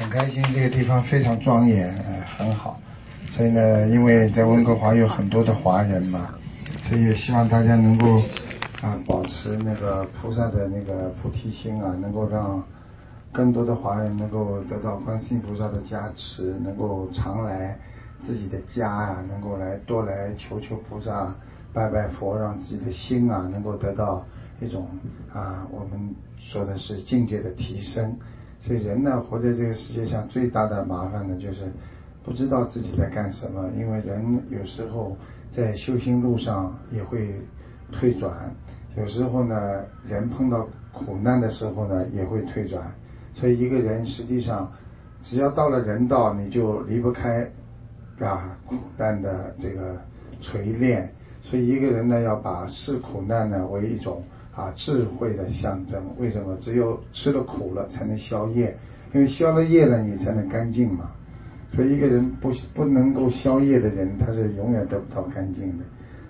很开心，这个地方非常庄严，呃，很好。所以呢，因为在温哥华有很多的华人嘛，所以也希望大家能够啊保持那个菩萨的那个菩提心啊，能够让更多的华人能够得到观世音菩萨的加持，能够常来自己的家啊，能够来多来求求菩萨，拜拜佛，让自己的心啊能够得到一种啊我们说的是境界的提升。所以人呢，活在这个世界上最大的麻烦呢，就是不知道自己在干什么。因为人有时候在修行路上也会退转，有时候呢，人碰到苦难的时候呢，也会退转。所以一个人实际上，只要到了人道，你就离不开啊苦难的这个锤炼。所以一个人呢，要把视苦难呢为一种。啊，智慧的象征。为什么？只有吃了苦了，才能消业。因为消了业了，你才能干净嘛。所以一个人不不能够消业的人，他是永远得不到干净的。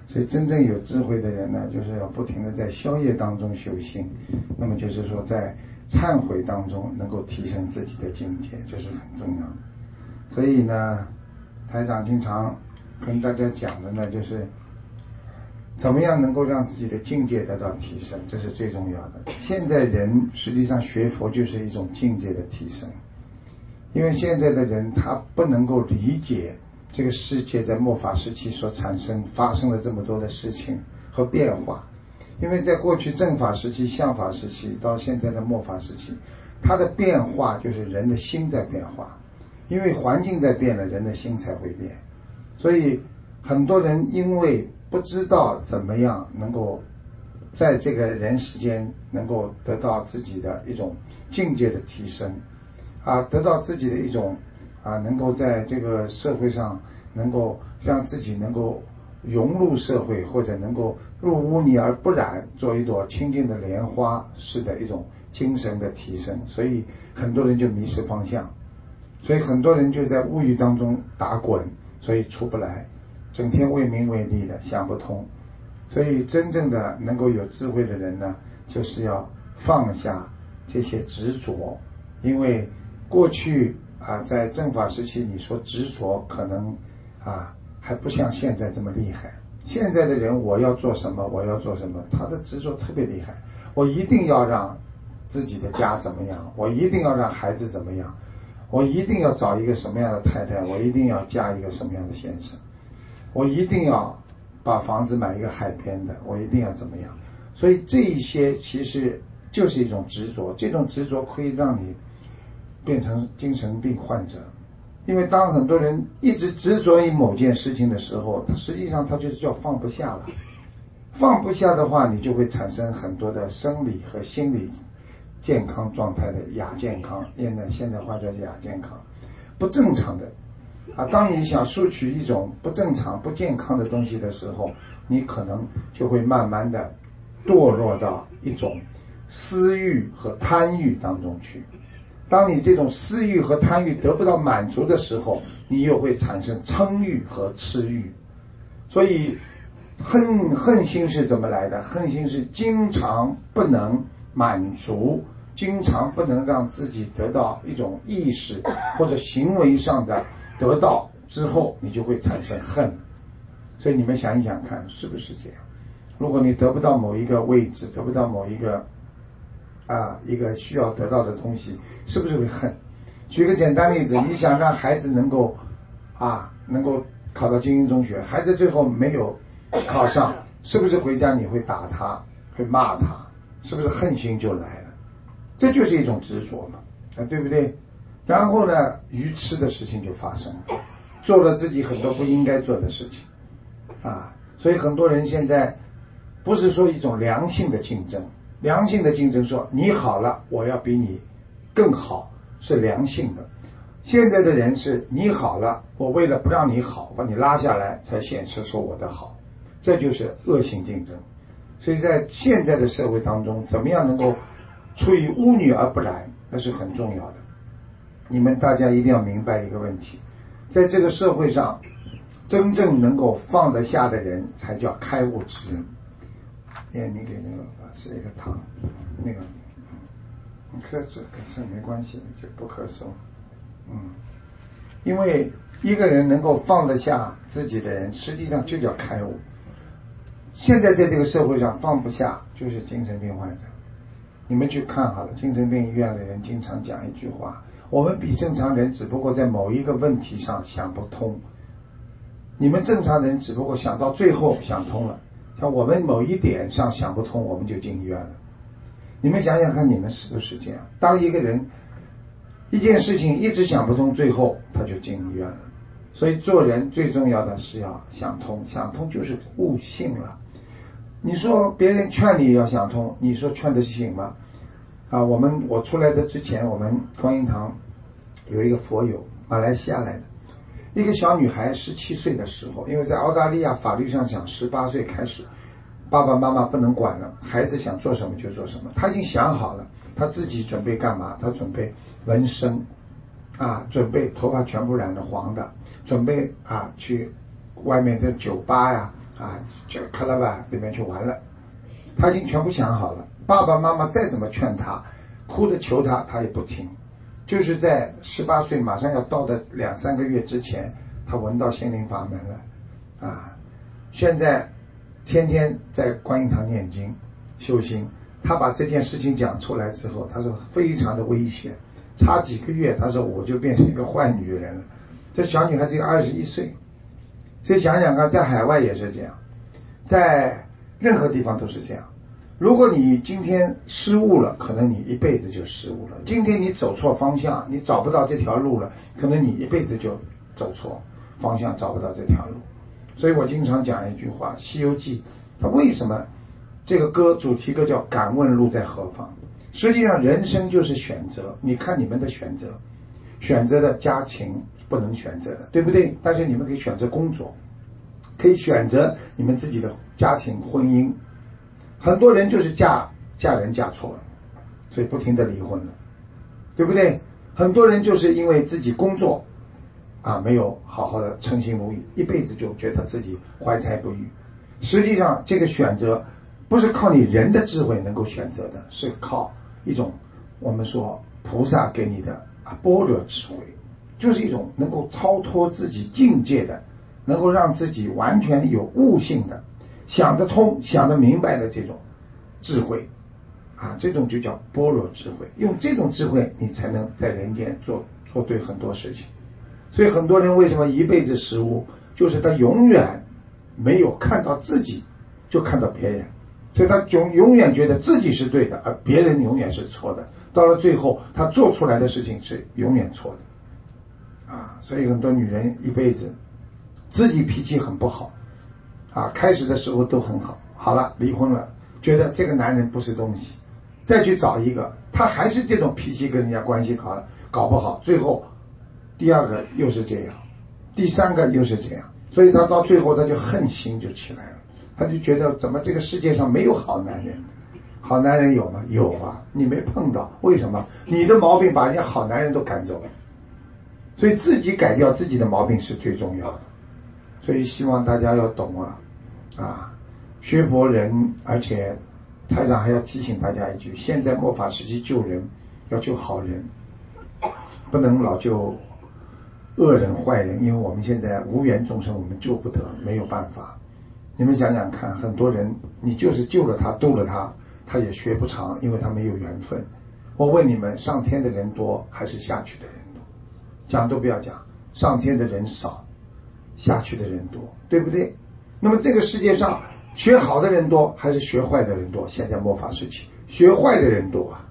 所以真正有智慧的人呢，就是要不停的在消业当中修行。那么就是说，在忏悔当中能够提升自己的境界，这是很重要的。所以呢，台长经常跟大家讲的呢，就是。怎么样能够让自己的境界得到提升？这是最重要的。现在人实际上学佛就是一种境界的提升，因为现在的人他不能够理解这个世界在末法时期所产生发生了这么多的事情和变化，因为在过去正法时期、相法时期到现在的末法时期，它的变化就是人的心在变化，因为环境在变了，人的心才会变，所以很多人因为。不知道怎么样能够在这个人世间能够得到自己的一种境界的提升，啊，得到自己的一种啊，能够在这个社会上能够让自己能够融入社会，或者能够入污泥而不染，做一朵清净的莲花式的一种精神的提升。所以很多人就迷失方向，所以很多人就在物欲当中打滚，所以出不来。整天为名为利的想不通，所以真正的能够有智慧的人呢，就是要放下这些执着，因为过去啊，在正法时期，你说执着可能啊还不像现在这么厉害。现在的人，我要做什么，我要做什么，他的执着特别厉害。我一定要让自己的家怎么样，我一定要让孩子怎么样，我一定要找一个什么样的太太，我一定要嫁一个什么样的先生。我一定要把房子买一个海边的，我一定要怎么样？所以这一些其实就是一种执着，这种执着可以让你变成精神病患者。因为当很多人一直执着于某件事情的时候，实际上他就是叫放不下了。放不下的话，你就会产生很多的生理和心理健康状态的亚健康，现在现在话叫亚健康，不正常的。啊，当你想摄取一种不正常、不健康的东西的时候，你可能就会慢慢的堕落到一种私欲和贪欲当中去。当你这种私欲和贪欲得不到满足的时候，你又会产生嗔欲和痴欲。所以，恨恨心是怎么来的？恨心是经常不能满足，经常不能让自己得到一种意识或者行为上的。得到之后，你就会产生恨，所以你们想一想看，是不是这样？如果你得不到某一个位置，得不到某一个啊一个需要得到的东西，是不是会恨？举个简单例子，你想让孩子能够啊能够考到精英中学，孩子最后没有考上，是不是回家你会打他，会骂他？是不是恨心就来了？这就是一种执着嘛，啊，对不对？然后呢，愚痴的事情就发生了，做了自己很多不应该做的事情，啊，所以很多人现在不是说一种良性的竞争，良性的竞争说你好了，我要比你更好，是良性的。现在的人是你好了，我为了不让你好，把你拉下来，才显示出我的好，这就是恶性竞争。所以在现在的社会当中，怎么样能够出于污女而不染，那是很重要的。你们大家一定要明白一个问题，在这个社会上，真正能够放得下的人才叫开悟之人。哎，你给那个法师一个糖，那个，你咳嗽咳嗽没关系，就不咳嗽。嗯，因为一个人能够放得下自己的人，实际上就叫开悟。现在在这个社会上放不下，就是精神病患者。你们去看好了，精神病医院的人经常讲一句话：我们比正常人只不过在某一个问题上想不通，你们正常人只不过想到最后想通了。像我们某一点上想不通，我们就进医院了。你们想想看，你们是不是这样？当一个人一件事情一直想不通，最后他就进医院了。所以做人最重要的是要想通，想通就是悟性了。你说别人劝你要想通，你说劝得醒吗？啊，我们我出来的之前，我们观音堂有一个佛友，马来西亚来的，一个小女孩十七岁的时候，因为在澳大利亚法律上讲，十八岁开始，爸爸妈妈不能管了，孩子想做什么就做什么。她已经想好了，她自己准备干嘛？她准备纹身，啊，准备头发全部染的黄的，准备啊去外面的酒吧呀。啊，就克拉吧里面去玩了，他已经全部想好了。爸爸妈妈再怎么劝他，哭着求他，他也不听。就是在十八岁马上要到的两三个月之前，他闻到心灵法门了，啊，现在天天在观音堂念经修心。他把这件事情讲出来之后，他说非常的危险，差几个月，他说我就变成一个坏女人了。这小女孩只有二十一岁。所以想想看，在海外也是这样，在任何地方都是这样。如果你今天失误了，可能你一辈子就失误了。今天你走错方向，你找不到这条路了，可能你一辈子就走错方向，找不到这条路。所以我经常讲一句话，《西游记》它为什么这个歌主题歌叫“敢问路在何方”？实际上，人生就是选择。你看你们的选择，选择的家庭。不能选择的，对不对？但是你们可以选择工作，可以选择你们自己的家庭婚姻。很多人就是嫁嫁人嫁错了，所以不停的离婚了，对不对？很多人就是因为自己工作啊没有好好的称心如意，一辈子就觉得自己怀才不遇。实际上，这个选择不是靠你人的智慧能够选择的，是靠一种我们说菩萨给你的啊般若智慧。就是一种能够超脱自己境界的，能够让自己完全有悟性的，想得通、想得明白的这种智慧，啊，这种就叫般若智慧。用这种智慧，你才能在人间做做对很多事情。所以很多人为什么一辈子失误，就是他永远没有看到自己，就看到别人，所以他永永远觉得自己是对的，而别人永远是错的。到了最后，他做出来的事情是永远错的。啊，所以很多女人一辈子自己脾气很不好，啊，开始的时候都很好，好了离婚了，觉得这个男人不是东西，再去找一个，他还是这种脾气，跟人家关系搞搞不好，最后第二个又是这样，第三个又是这样，所以他到最后他就恨心就起来了，他就觉得怎么这个世界上没有好男人，好男人有吗？有啊，你没碰到，为什么？你的毛病把人家好男人都赶走了。所以自己改掉自己的毛病是最重要的，所以希望大家要懂啊，啊，学佛人，而且台长还要提醒大家一句：现在末法时期救人，要救好人，不能老救恶人坏人，因为我们现在无缘众生，我们救不得，没有办法。你们想想看，很多人你就是救了他，度了他，他也学不长，因为他没有缘分。我问你们，上天的人多还是下去的人多？讲都不要讲，上天的人少，下去的人多，对不对？那么这个世界上学好的人多还是学坏的人多？现在末法时期，学坏的人多啊，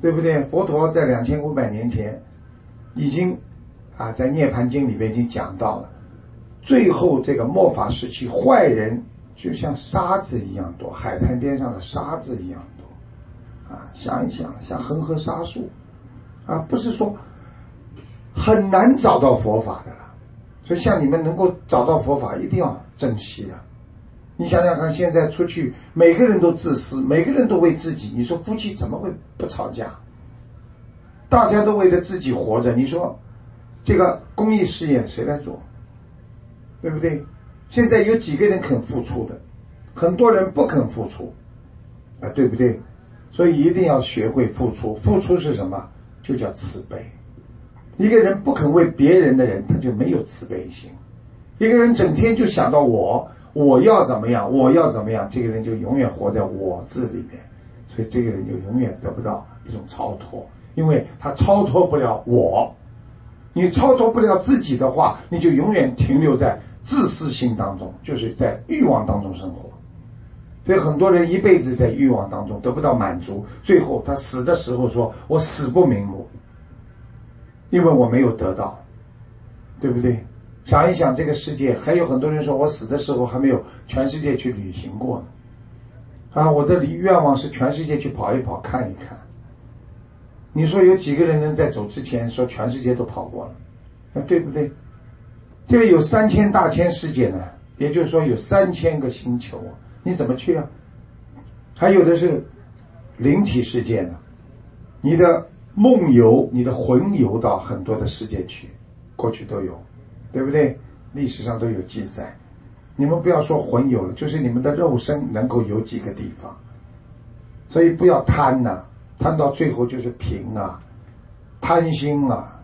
对不对？佛陀在两千五百年前已经啊，在《涅盘经》里面已经讲到了，最后这个末法时期，坏人就像沙子一样多，海滩边上的沙子一样多，啊，想一想，像恒河沙数，啊，不是说。很难找到佛法的了，所以像你们能够找到佛法，一定要珍惜啊！你想想看，现在出去，每个人都自私，每个人都为自己。你说夫妻怎么会不吵架？大家都为了自己活着。你说这个公益事业谁来做？对不对？现在有几个人肯付出的？很多人不肯付出，啊，对不对？所以一定要学会付出。付出是什么？就叫慈悲。一个人不肯为别人的人，他就没有慈悲心。一个人整天就想到我，我要怎么样，我要怎么样，这个人就永远活在我字里面，所以这个人就永远得不到一种超脱，因为他超脱不了我。你超脱不了自己的话，你就永远停留在自私心当中，就是在欲望当中生活。所以很多人一辈子在欲望当中得不到满足，最后他死的时候说：“我死不瞑目，因为我没有得到，对不对？”想一想，这个世界还有很多人说我死的时候还没有全世界去旅行过呢。啊，我的愿望是全世界去跑一跑，看一看。你说有几个人能在走之前说全世界都跑过了？那对不对？这个有三千大千世界呢，也就是说有三千个星球，你怎么去啊？还有的是灵体世界呢，你的梦游、你的魂游到很多的世界去，过去都有，对不对？历史上都有记载。你们不要说魂游了，就是你们的肉身能够游几个地方，所以不要贪呐。贪到最后就是贫啊，贪心啊，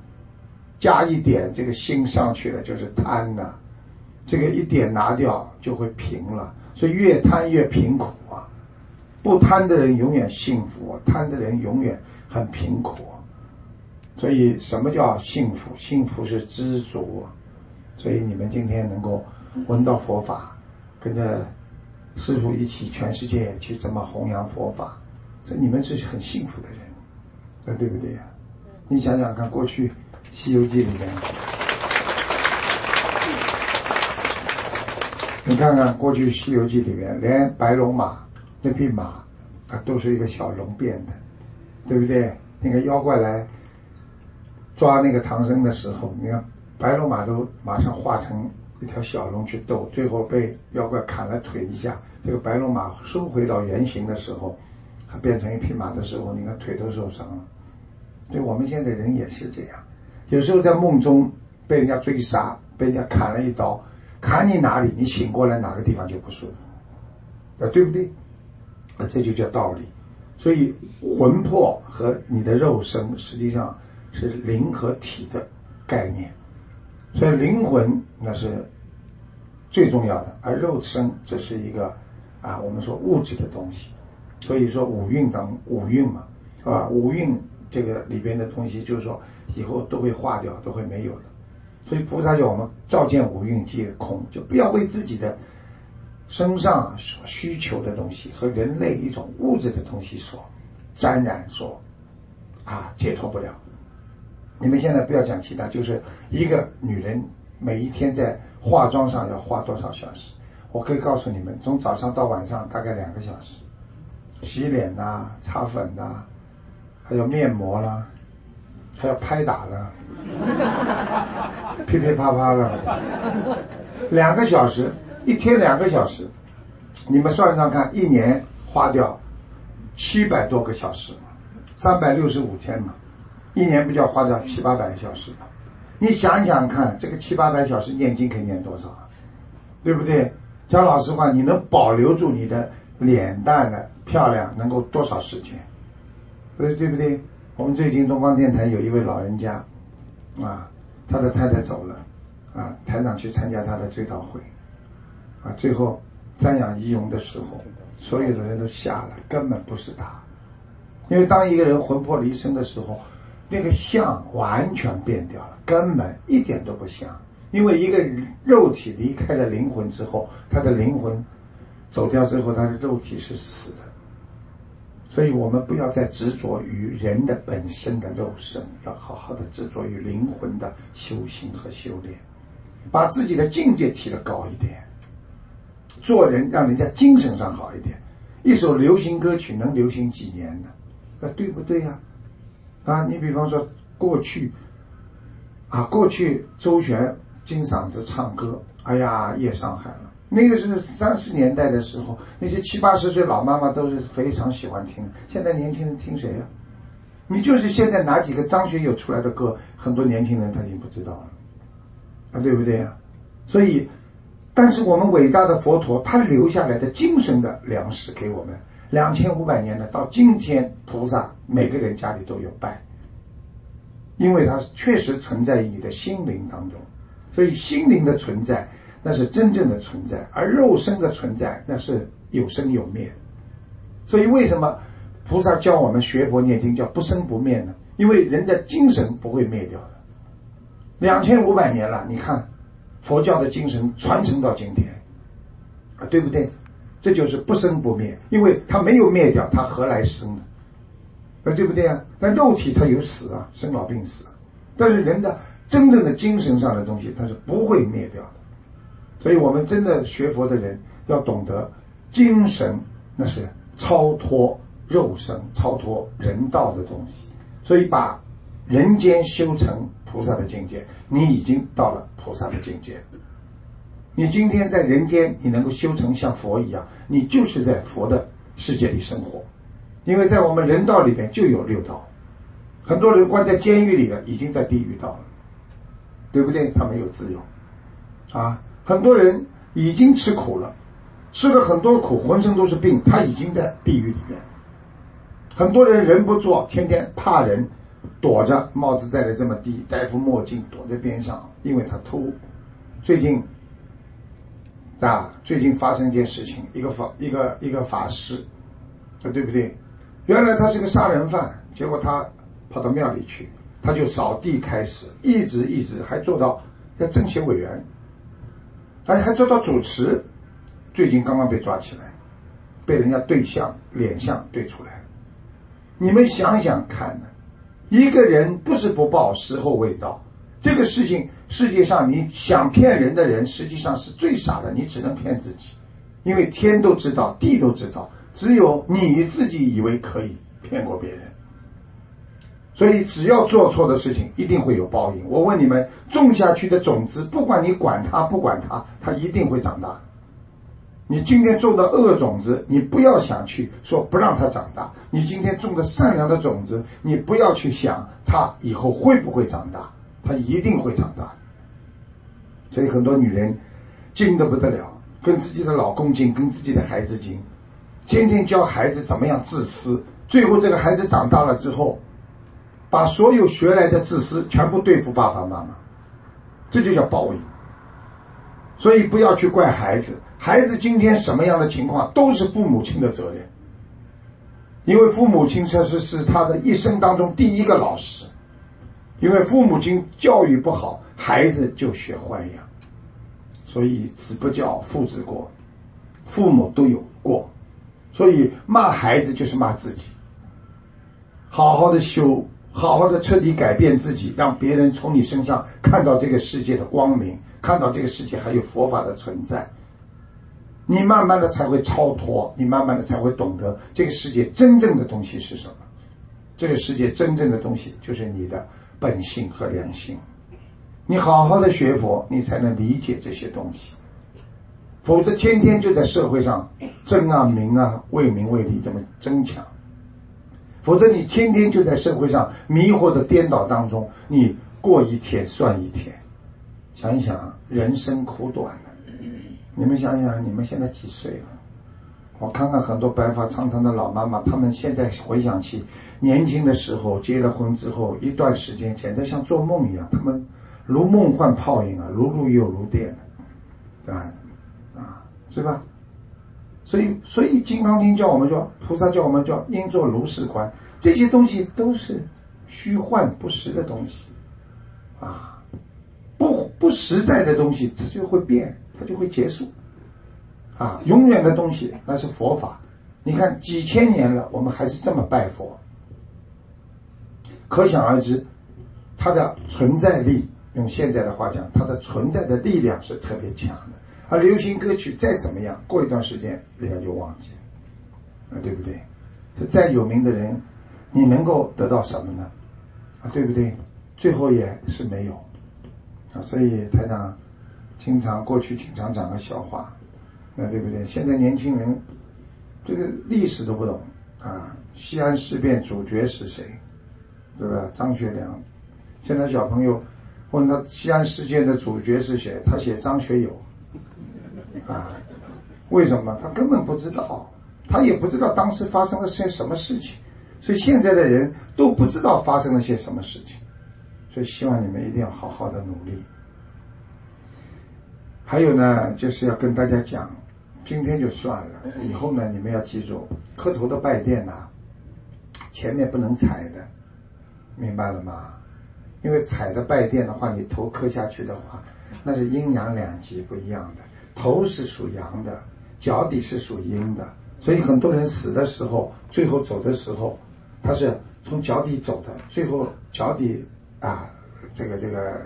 加一点这个心上去了就是贪呐，这个一点拿掉就会平了，所以越贪越贫苦啊，不贪的人永远幸福，贪的人永远很贫苦，所以什么叫幸福？幸福是知足，所以你们今天能够闻到佛法，跟着师傅一起全世界去这么弘扬佛法。这你们是很幸福的人，那对不对呀？你想想看，过去《西游记》里面，你看看过去《西游记》里面，连白龙马那匹马，它都是一个小龙变的，对不对？那个妖怪来抓那个唐僧的时候，你看白龙马都马上化成一条小龙去斗，最后被妖怪砍了腿一下，这个白龙马收回到原形的时候。它变成一匹马的时候，你看腿都受伤了。对我们现在人也是这样，有时候在梦中被人家追杀，被人家砍了一刀，砍你哪里，你醒过来哪个地方就不舒服，啊，对不对？啊，这就叫道理。所以魂魄和你的肉身实际上是灵和体的概念，所以灵魂那是最重要的，而肉身这是一个啊，我们说物质的东西。所以说五蕴当五蕴嘛，啊？五蕴这个里边的东西，就是说以后都会化掉，都会没有的。所以菩萨叫我们照见五蕴皆空，就不要为自己的身上所需求的东西和人类一种物质的东西所沾染，所啊解脱不了。你们现在不要讲其他，就是一个女人每一天在化妆上要花多少小时？我可以告诉你们，从早上到晚上大概两个小时。洗脸呐，擦粉呐，还有面膜啦，还要拍打了，噼噼啪啪的，两个小时，一天两个小时，你们算算看，一年花掉七百多个小时，三百六十五天嘛，一年不就要花掉七八百个小时吗？你想想看，这个七八百小时念经可以念多少？对不对？讲老实话，你能保留住你的脸蛋的？漂亮能够多少时间？所以对不对？我们最近东方电台有一位老人家，啊，他的太太走了，啊，台长去参加他的追悼会，啊，最后瞻仰遗容的时候，所有的人都吓了，根本不是他，因为当一个人魂魄离身的时候，那个像完全变掉了，根本一点都不像，因为一个肉体离开了灵魂之后，他的灵魂走掉之后，他的肉体是死的。所以我们不要再执着于人的本身的肉身，要好好的执着于灵魂的修行和修炼，把自己的境界提得高一点，做人让人家精神上好一点。一首流行歌曲能流行几年呢？啊，对不对呀？啊，你比方说过去，啊，过去周璇金嗓子唱歌，哎呀，夜上海了。那个是三十年代的时候，那些七八十岁老妈妈都是非常喜欢听。现在年轻人听谁呀？你就是现在哪几个张学友出来的歌，很多年轻人他已经不知道了，啊，对不对呀？所以，但是我们伟大的佛陀他留下来的精神的粮食给我们，两千五百年了，到今天菩萨每个人家里都有拜，因为它确实存在于你的心灵当中。所以心灵的存在，那是真正的存在；而肉身的存在，那是有生有灭。所以为什么菩萨教我们学佛念经叫不生不灭呢？因为人的精神不会灭掉的。两千五百年了，你看佛教的精神传承到今天，啊，对不对？这就是不生不灭，因为它没有灭掉，它何来生呢？啊，对不对啊？但肉体它有死啊，生老病死，但是人的。真正的精神上的东西，它是不会灭掉的。所以，我们真的学佛的人要懂得，精神那是超脱肉身、超脱人道的东西。所以，把人间修成菩萨的境界，你已经到了菩萨的境界。你今天在人间，你能够修成像佛一样，你就是在佛的世界里生活。因为在我们人道里面就有六道，很多人关在监狱里了，已经在地狱道了。对不对？他没有自由，啊，很多人已经吃苦了，吃了很多苦，浑身都是病，他已经在地狱里面。很多人人不做，天天怕人，躲着，帽子戴的这么低，戴副墨镜，躲在边上，因为他偷。最近，啊，最近发生一件事情，一个法，一个一个法师，啊，对不对？原来他是个杀人犯，结果他跑到庙里去。他就扫地开始，一直一直还做到在政协委员，还还做到主持，最近刚刚被抓起来，被人家对象脸相对出来。你们想想看呢，一个人不是不报，时候未到。这个事情，世界上你想骗人的人，实际上是最傻的，你只能骗自己，因为天都知道，地都知道，只有你自己以为可以骗过别人。所以，只要做错的事情，一定会有报应。我问你们，种下去的种子，不管你管它不管它，它一定会长大。你今天种的恶种子，你不要想去说不让它长大；你今天种的善良的种子，你不要去想它以后会不会长大，它一定会长大。所以，很多女人精的不得了，跟自己的老公精，跟自己的孩子精，天天教孩子怎么样自私，最后这个孩子长大了之后。把所有学来的自私全部对付爸爸妈妈，这就叫报应。所以不要去怪孩子，孩子今天什么样的情况都是父母亲的责任，因为父母亲这是是他的一生当中第一个老师，因为父母亲教育不好，孩子就学坏样。所以子不教，父之过，父母都有过，所以骂孩子就是骂自己。好好的修。好好的彻底改变自己，让别人从你身上看到这个世界的光明，看到这个世界还有佛法的存在。你慢慢的才会超脱，你慢慢的才会懂得这个世界真正的东西是什么。这个世界真正的东西就是你的本性和良心。你好好的学佛，你才能理解这些东西。否则天天就在社会上争啊名啊，为名为利这么争抢。否则，你天天就在社会上迷惑的颠倒当中，你过一天算一天。想一想，人生苦短你们想想，你们现在几岁了？我看看很多白发苍苍的老妈妈，她们现在回想起年轻的时候，结了婚之后一段时间，简直像做梦一样。她们如梦幻泡影啊，如露又如电，啊啊，是吧？所以，所以《金刚经》叫我们说，菩萨叫我们叫应作如是观，这些东西都是虚幻不实的东西，啊，不不实在的东西，它就会变，它就会结束，啊，永远的东西那是佛法。你看几千年了，我们还是这么拜佛，可想而知，它的存在力，用现在的话讲，它的存在的力量是特别强的。而流行歌曲再怎么样，过一段时间人家就忘记了，啊，对不对？这再有名的人，你能够得到什么呢？啊，对不对？最后也是没有，啊，所以台长经常过去经常讲个笑话，那，对不对？现在年轻人这个历史都不懂啊，西安事变主角是谁？对吧？张学良。现在小朋友问他西安事件的主角是谁，他写张学友。啊，为什么？他根本不知道，他也不知道当时发生了些什么事情，所以现在的人都不知道发生了些什么事情，所以希望你们一定要好好的努力。还有呢，就是要跟大家讲，今天就算了，以后呢，你们要记住，磕头的拜殿呐，前面不能踩的，明白了吗？因为踩的拜殿的话，你头磕下去的话，那是阴阳两极不一样的，头是属阳的，脚底是属阴的，所以很多人死的时候，最后走的时候，他是从脚底走的，最后脚底啊，这个这个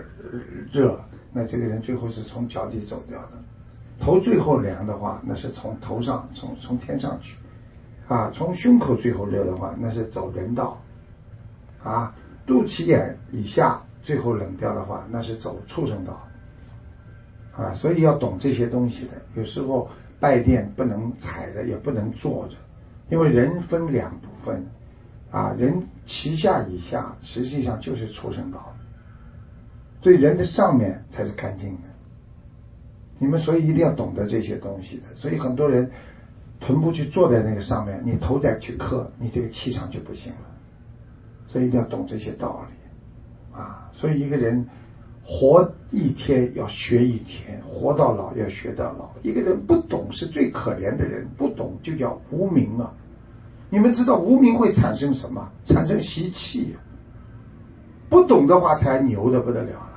热。那这个人最后是从脚底走掉的，头最后凉的话，那是从头上从从天上去，啊，从胸口最后热的话，那是走人道，啊，肚脐眼以下最后冷掉的话，那是走畜生道，啊，所以要懂这些东西的。有时候拜殿不能踩着，也不能坐着，因为人分两部分，啊，人脐下以下实际上就是畜生道。所以人的上面才是干净的，你们所以一定要懂得这些东西的。所以很多人臀部去坐在那个上面，你头再去磕，你这个气场就不行了。所以一定要懂这些道理，啊！所以一个人活一天要学一天，活到老要学到老。一个人不懂是最可怜的人，不懂就叫无名啊！你们知道无名会产生什么？产生习气。不懂的话才牛的不得了。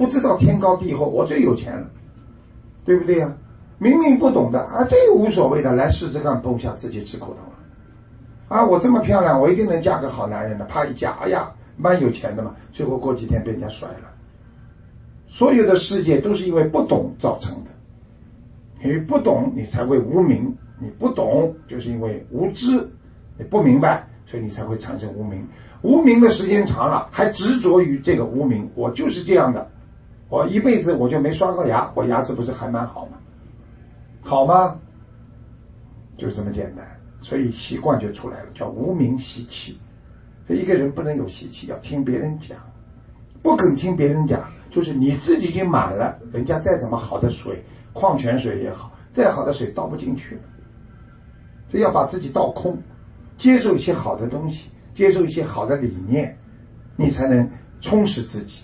不知道天高地厚，我最有钱了，对不对呀？明明不懂的啊，这无所谓的，来试试看，崩下自己吃苦头了。啊，我这么漂亮，我一定能嫁个好男人的。啪一嫁，哎呀，蛮有钱的嘛。最后过几天被人家甩了。所有的世界都是因为不懂造成的。你不懂，你才会无名；你不懂，就是因为无知，你不明白，所以你才会产生无名。无名的时间长了，还执着于这个无名，我就是这样的。我一辈子我就没刷过牙，我牙齿不是还蛮好吗？好吗？就这么简单，所以习惯就出来了，叫无名习气。所以一个人不能有习气，要听别人讲，不肯听别人讲，就是你自己已经满了，人家再怎么好的水，矿泉水也好，再好的水倒不进去了。所以要把自己倒空，接受一些好的东西，接受一些好的理念，你才能充实自己。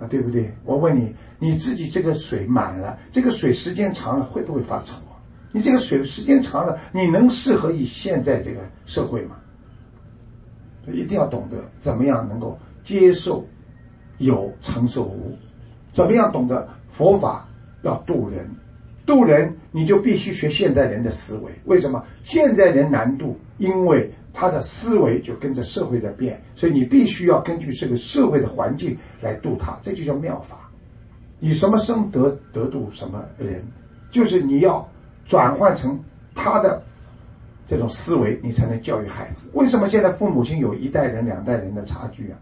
啊，对不对？我问你，你自己这个水满了，这个水时间长了会不会发臭啊？你这个水时间长了，你能适合于现在这个社会吗？一定要懂得怎么样能够接受有承受无，怎么样懂得佛法要渡人，渡人你就必须学现代人的思维。为什么现在人难度？因为他的思维就跟着社会在变，所以你必须要根据这个社会的环境来度他，这就叫妙法。以什么生得得度什么人，就是你要转换成他的这种思维，你才能教育孩子。为什么现在父母亲有一代人、两代人的差距啊？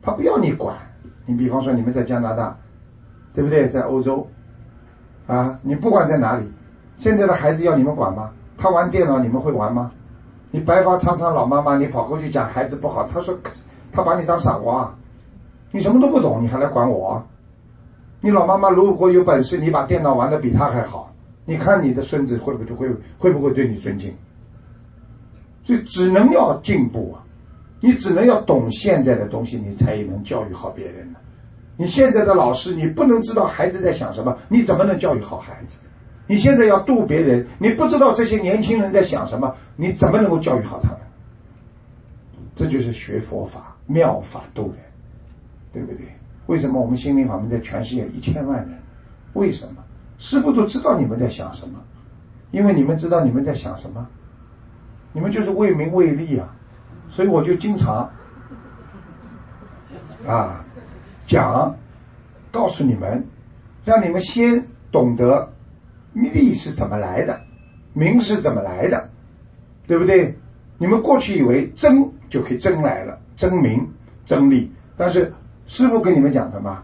他不要你管。你比方说你们在加拿大，对不对？在欧洲，啊，你不管在哪里，现在的孩子要你们管吗？他玩电脑，你们会玩吗？你白发苍苍老妈妈，你跑过去讲孩子不好，他说，他把你当傻瓜，你什么都不懂，你还来管我？你老妈妈如果有本事，你把电脑玩的比他还好，你看你的孙子会不会会会不会对你尊敬？所以只能要进步啊，你只能要懂现在的东西，你才能教育好别人呢。你现在的老师，你不能知道孩子在想什么，你怎么能教育好孩子？你现在要渡别人，你不知道这些年轻人在想什么，你怎么能够教育好他们？这就是学佛法妙法渡人，对不对？为什么我们心灵法门在全世界一千万人？为什么师傅都知道你们在想什么？因为你们知道你们在想什么，你们就是为名为利啊！所以我就经常啊讲，告诉你们，让你们先懂得。利是怎么来的？名是怎么来的？对不对？你们过去以为争就可以争来了，争名、争利。但是师傅跟你们讲什么？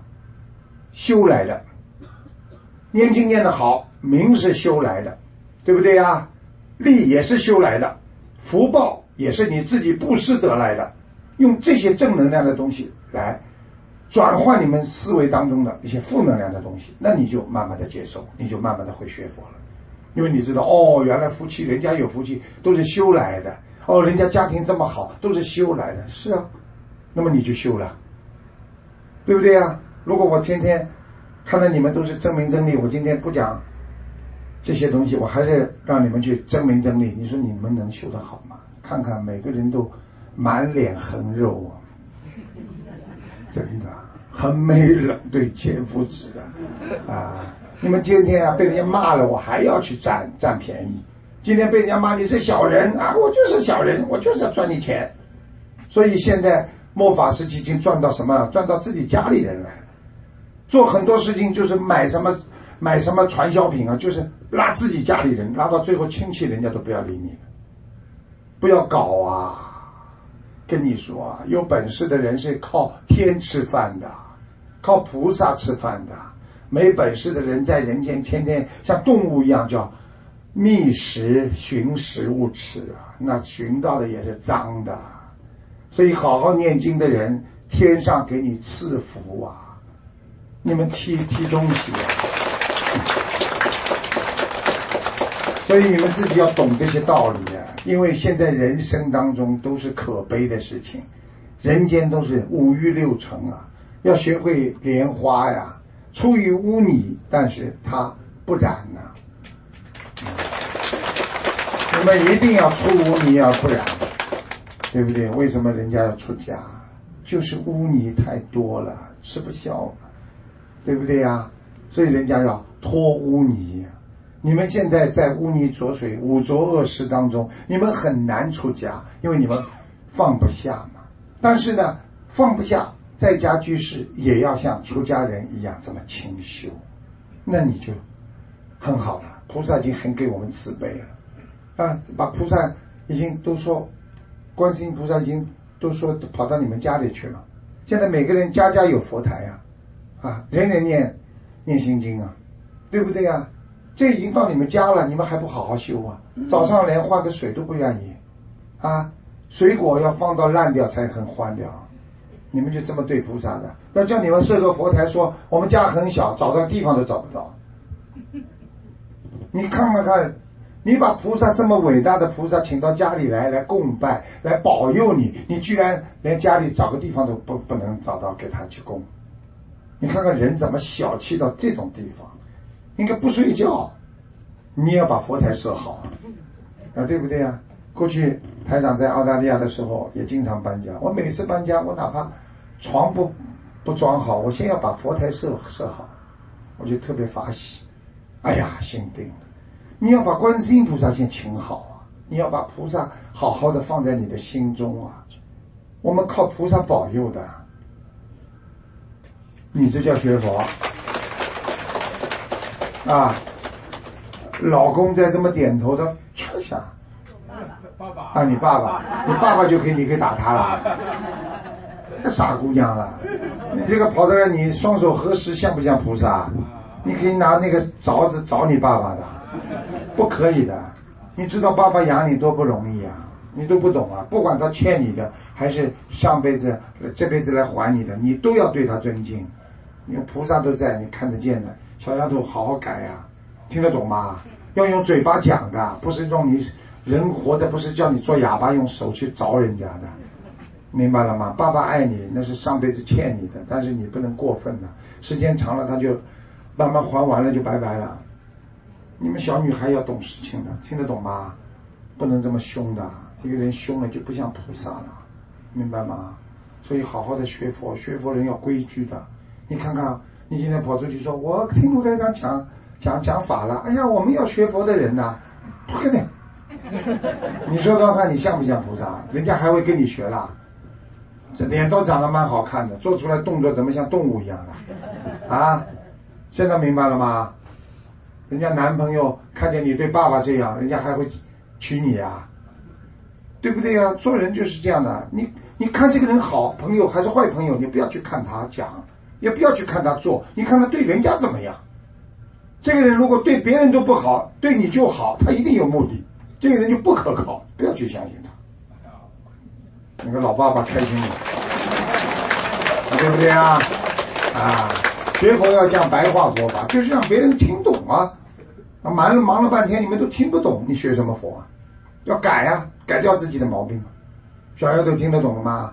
修来的。念经念的好，名是修来的，对不对呀？利也是修来的，福报也是你自己布施得来的。用这些正能量的东西来。转换你们思维当中的一些负能量的东西，那你就慢慢的接受，你就慢慢的会学佛了，因为你知道哦，原来夫妻人家有福气都是修来的，哦，人家家庭这么好都是修来的，是啊，那么你就修了，对不对呀？如果我天天看到你们都是争名争利，我今天不讲这些东西，我还是让你们去争名争利，你说你们能修得好吗？看看每个人都满脸横肉啊，真的很没人对千夫指的啊！你们今天啊被人家骂了，我还要去占占便宜。今天被人家骂你是小人啊，我就是小人，我就是要赚你钱。所以现在末法时期已经赚到什么？赚到自己家里人来了，做很多事情就是买什么买什么传销品啊，就是拉自己家里人，拉到最后亲戚人家都不要理你。不要搞啊！跟你说啊，有本事的人是靠天吃饭的，靠菩萨吃饭的。没本事的人在人间天天像动物一样叫觅食寻食物吃啊，那寻到的也是脏的。所以好好念经的人，天上给你赐福啊！你们踢踢东西啊！所以你们自己要懂这些道理啊！因为现在人生当中都是可悲的事情，人间都是五欲六尘啊，要学会莲花呀。出于污泥，但是它不染呐。你们一定要出污泥而不染，对不对？为什么人家要出家？就是污泥太多了，吃不消了，对不对呀？所以人家要脱污泥。你们现在在污泥浊水、五浊恶世当中，你们很难出家，因为你们放不下嘛。但是呢，放不下。在家居士也要像出家人一样这么清修，那你就很好了。菩萨已经很给我们慈悲了，啊，把菩萨已经都说，观世音菩萨已经都说跑到你们家里去了。现在每个人家家有佛台呀，啊，人人念念心经啊，对不对呀？这已经到你们家了，你们还不好好修啊？早上连换个水都不愿意，啊，水果要放到烂掉才肯换掉。你们就这么对菩萨的？要叫你们设个佛台，说我们家很小，找到地方都找不到。你看看看，你把菩萨这么伟大的菩萨请到家里来，来供拜，来保佑你，你居然连家里找个地方都不不能找到给他去供。你看看人怎么小气到这种地方？应该不睡觉，你也要把佛台设好啊，对不对啊？过去台长在澳大利亚的时候也经常搬家，我每次搬家，我哪怕。床不不装好，我先要把佛台设设好，我就特别发喜。哎呀，心定了。你要把观世音菩萨先请好啊，你要把菩萨好好的放在你的心中啊。我们靠菩萨保佑的，你这叫学佛啊！老公在这么点头的，吃下。爸爸，啊，你爸爸，你爸爸就可以，你可以打他了。傻姑娘了，你这个跑这来，你双手合十像不像菩萨？你可以拿那个凿子凿你爸爸的，不可以的。你知道爸爸养你多不容易啊？你都不懂啊！不管他欠你的，还是上辈子、这辈子来还你的，你都要对他尊敬。因为菩萨都在，你看得见的。小丫头，好好改呀，听得懂吗？要用嘴巴讲的，不是用你人活的，不是叫你做哑巴，用手去凿人家的。明白了吗？爸爸爱你，那是上辈子欠你的，但是你不能过分了。时间长了，他就慢慢还完了，就拜拜了。你们小女孩要懂事情的，听得懂吗？不能这么凶的，一个人凶了就不像菩萨了，明白吗？所以好好的学佛，学佛人要规矩的。你看看，你今天跑出去说，我听卢台长讲讲讲法了。哎呀，我们要学佛的人呐，不可能。你说说看，你像不像菩萨？人家还会跟你学啦。这脸都长得蛮好看的，做出来动作怎么像动物一样的？啊，现在明白了吗？人家男朋友看见你对爸爸这样，人家还会娶你呀，对不对呀？做人就是这样的。你你看这个人好朋友还是坏朋友，你不要去看他讲，也不要去看他做，你看他对人家怎么样。这个人如果对别人都不好，对你就好，他一定有目的。这个人就不可靠，不要去相信。那个老爸爸开心了，对不对啊？啊，学佛要讲白话佛法，就是让别人听懂啊。啊，忙了忙了半天，你们都听不懂，你学什么佛啊？要改呀，改掉自己的毛病。小丫头听得懂了吗？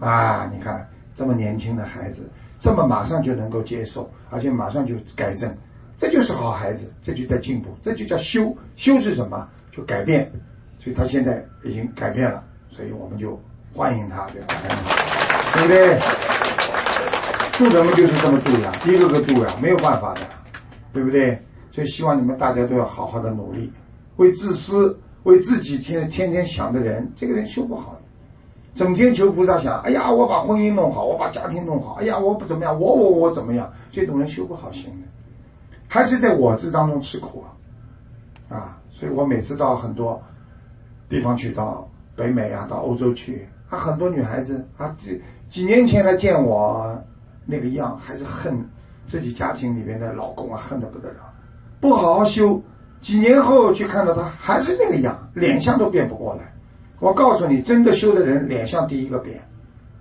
啊，你看这么年轻的孩子，这么马上就能够接受，而且马上就改正，这就是好孩子，这就在进步，这就叫修。修是什么？就改变。所以他现在已经改变了，所以我们就欢迎他，对吧？对不对？渡人们就是这么度呀，一个个度呀，没有办法的，对不对？所以希望你们大家都要好好的努力，为自私、为自己天天天想的人，这个人修不好。整天求菩萨想，哎呀，我把婚姻弄好，我把家庭弄好，哎呀，我不怎么样，我我我怎么样？这种人修不好心的，还是在我执当中吃苦啊！啊，所以我每次到很多地方去，到北美啊，到欧洲去，啊，很多女孩子啊，几几年前来见我那个样，还是恨自己家庭里面的老公啊，恨得不得了，不好好修，几年后去看到他还是那个样，脸相都变不过来。我告诉你，真的修的人脸相第一个变，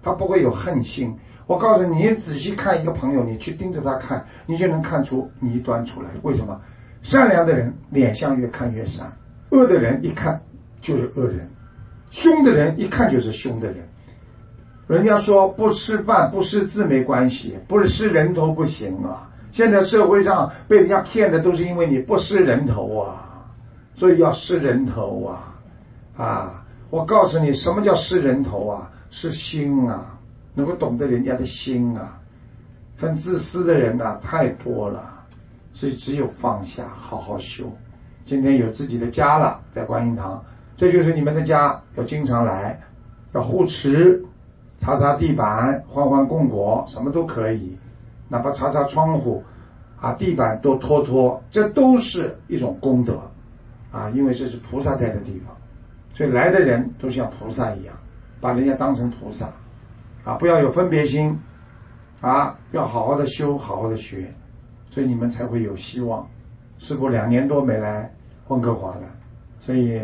他不会有恨心。我告诉你，你仔细看一个朋友，你去盯着他看，你就能看出倪端出来。为什么？善良的人脸相越看越善，恶的人一看就是恶人，凶的人一看就是凶的人。人家说不吃饭不识字没关系，不是识人头不行啊。现在社会上被人家骗的都是因为你不识人头啊，所以要识人头啊，啊。我告诉你，什么叫识人头啊？是心啊，能够懂得人家的心啊。很自私的人呐，太多了，所以只有放下，好好修。今天有自己的家了，在观音堂，这就是你们的家，要经常来，要护持，擦擦地板，换换供果，什么都可以。哪怕擦擦窗户，啊，地板多拖拖，这都是一种功德，啊，因为这是菩萨在的地方。所以来的人都像菩萨一样，把人家当成菩萨，啊，不要有分别心，啊，要好好的修，好好的学，所以你们才会有希望。师傅两年多没来温哥华了，所以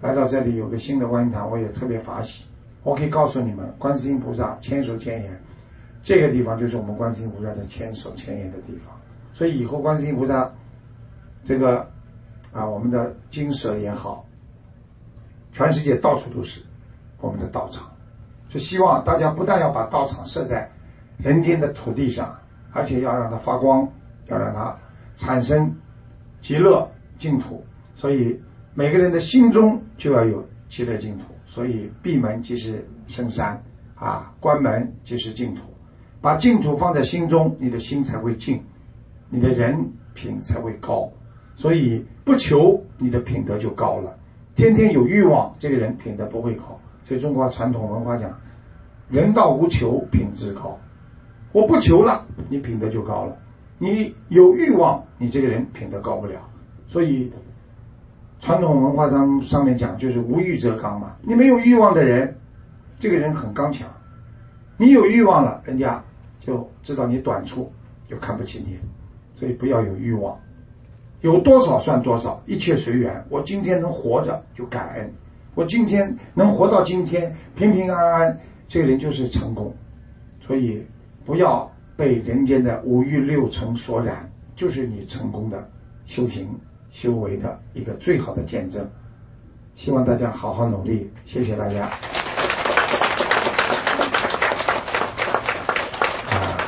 来到这里有个新的观音堂，我也特别法喜。我可以告诉你们，观世音菩萨千手千眼，这个地方就是我们观世音菩萨的千手千眼的地方。所以以后观世音菩萨，这个啊，我们的精舍也好。全世界到处都是我们的道场，就希望大家不但要把道场设在人间的土地上，而且要让它发光，要让它产生极乐净土。所以每个人的心中就要有极乐净土。所以闭门即是深山啊，关门即是净土。把净土放在心中，你的心才会静，你的人品才会高。所以不求，你的品德就高了。天天有欲望，这个人品德不会好。所以中国传统文化讲，人道无求，品质高。我不求了，你品德就高了。你有欲望，你这个人品德高不了。所以传统文化上上面讲，就是无欲则刚嘛。你没有欲望的人，这个人很刚强。你有欲望了，人家就知道你短处，就看不起你。所以不要有欲望。有多少算多少，一切随缘。我今天能活着就感恩，我今天能活到今天平平安安，这个人就是成功。所以不要被人间的五欲六尘所染，就是你成功的修行修为的一个最好的见证。希望大家好好努力，谢谢大家。啊，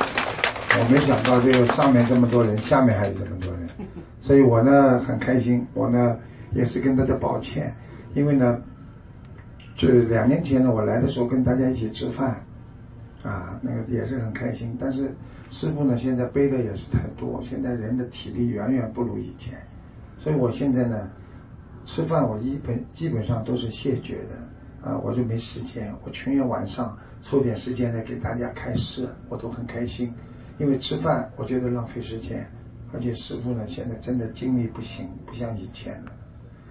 我没想到这个上面这么多人，下面还有这么多人。所以我呢很开心，我呢也是跟大家抱歉，因为呢，就两年前呢我来的时候跟大家一起吃饭，啊，那个也是很开心。但是师傅呢现在背的也是太多，现在人的体力远远不如以前，所以我现在呢吃饭我一本基本上都是谢绝的，啊，我就没时间。我情愿晚上抽点时间来给大家开示，我都很开心，因为吃饭我觉得浪费时间。而且师傅呢，现在真的精力不行，不像以前了，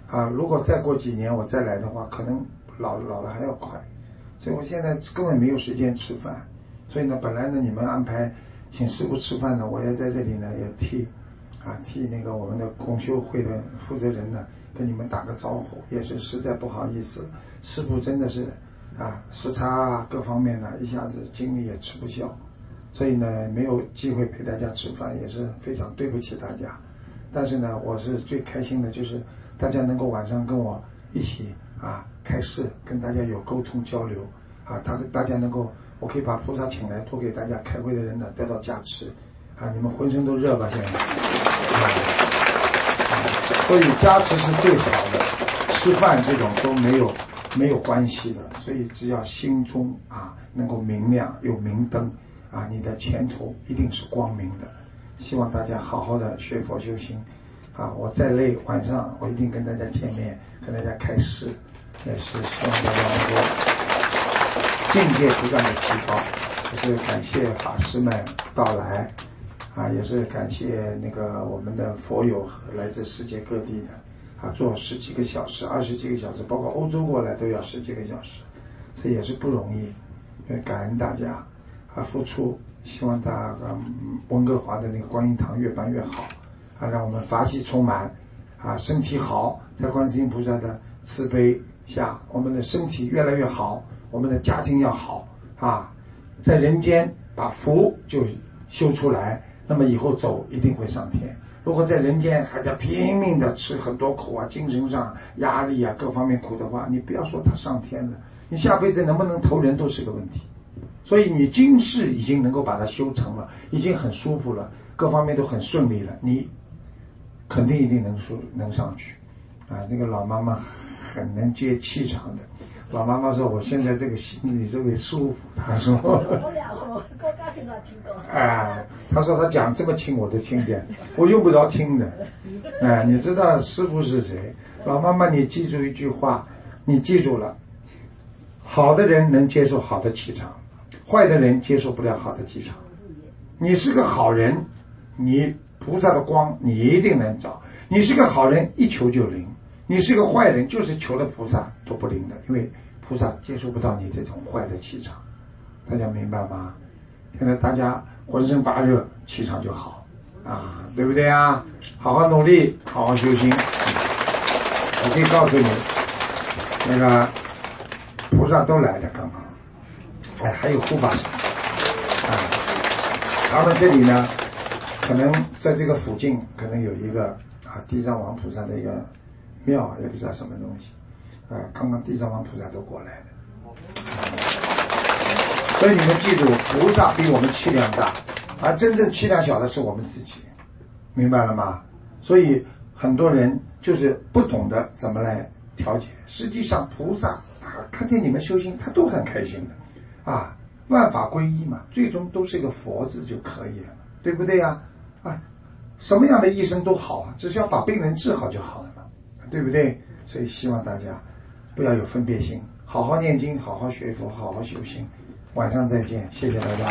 啊！如果再过几年我再来的话，可能老老了还要快，所以我现在根本没有时间吃饭。所以呢，本来呢，你们安排请师傅吃饭呢，我也在这里呢，也替啊替那个我们的公修会的负责人呢，跟你们打个招呼，也是实在不好意思。师傅真的是啊时差啊各方面呢，一下子精力也吃不消。所以呢，没有机会陪大家吃饭，也是非常对不起大家。但是呢，我是最开心的，就是大家能够晚上跟我一起啊开示，跟大家有沟通交流啊，大大家能够我可以把菩萨请来，多给大家开会的人呢得到加持，啊，你们浑身都热吧？现在，所以加持是最好的，吃饭这种都没有没有关系的，所以只要心中啊能够明亮有明灯，啊，你的前途一定是光明的。希望大家好好的学佛修行，啊，我再累晚上我一定跟大家见面，跟大家开示，也是希望大家能够境界不断的提高。也是感谢法师们到来，啊，也是感谢那个我们的佛友和来自世界各地的，啊，坐十几个小时、二十几个小时，包括欧洲过来都要十几个小时，这也是不容易，感恩大家啊付出。希望大家温哥华的那个观音堂越办越好，啊，让我们法喜充满，啊，身体好，在观世音菩萨的慈悲下，我们的身体越来越好，我们的家庭要好，啊，在人间把福就修出来，那么以后走一定会上天。如果在人间还在拼命的吃很多苦啊，精神上压力啊，各方面苦的话，你不要说他上天了，你下辈子能不能投人都是个问题。所以你今世已经能够把它修成了，已经很舒服了，各方面都很顺利了，你肯定一定能说能上去，啊，那个老妈妈很能接气场的，老妈妈说我现在这个心里特别舒服，她说。我俩我听到听到。哎，她说她讲这么轻我都听见，我用不着听的，哎，你知道师傅是谁？老妈妈，你记住一句话，你记住了，好的人能接受好的气场。坏的人接受不了好的气场，你是个好人，你菩萨的光你一定能找。你是个好人，一求就灵；你是个坏人，就是求了菩萨都不灵的，因为菩萨接受不到你这种坏的气场。大家明白吗？现在大家浑身发热，气场就好啊，对不对啊？好好努力，好好修心。我可以告诉你，那个菩萨都来了，刚刚。哎，还有护法神啊！他们这里呢，可能在这个附近，可能有一个啊地藏王菩萨的一个庙，也不知道什么东西啊。刚刚地藏王菩萨都过来了，所以你们记住，菩萨比我们气量大，而真正气量小的是我们自己，明白了吗？所以很多人就是不懂得怎么来调节。实际上，菩萨啊，看见你们修行，他都很开心的。啊，万法归一嘛，最终都是一个佛字就可以了，对不对呀？啊，什么样的医生都好啊，只需要把病人治好就好了，对不对？所以希望大家不要有分别心，好好念经，好好学佛，好好修行。晚上再见，谢谢大家。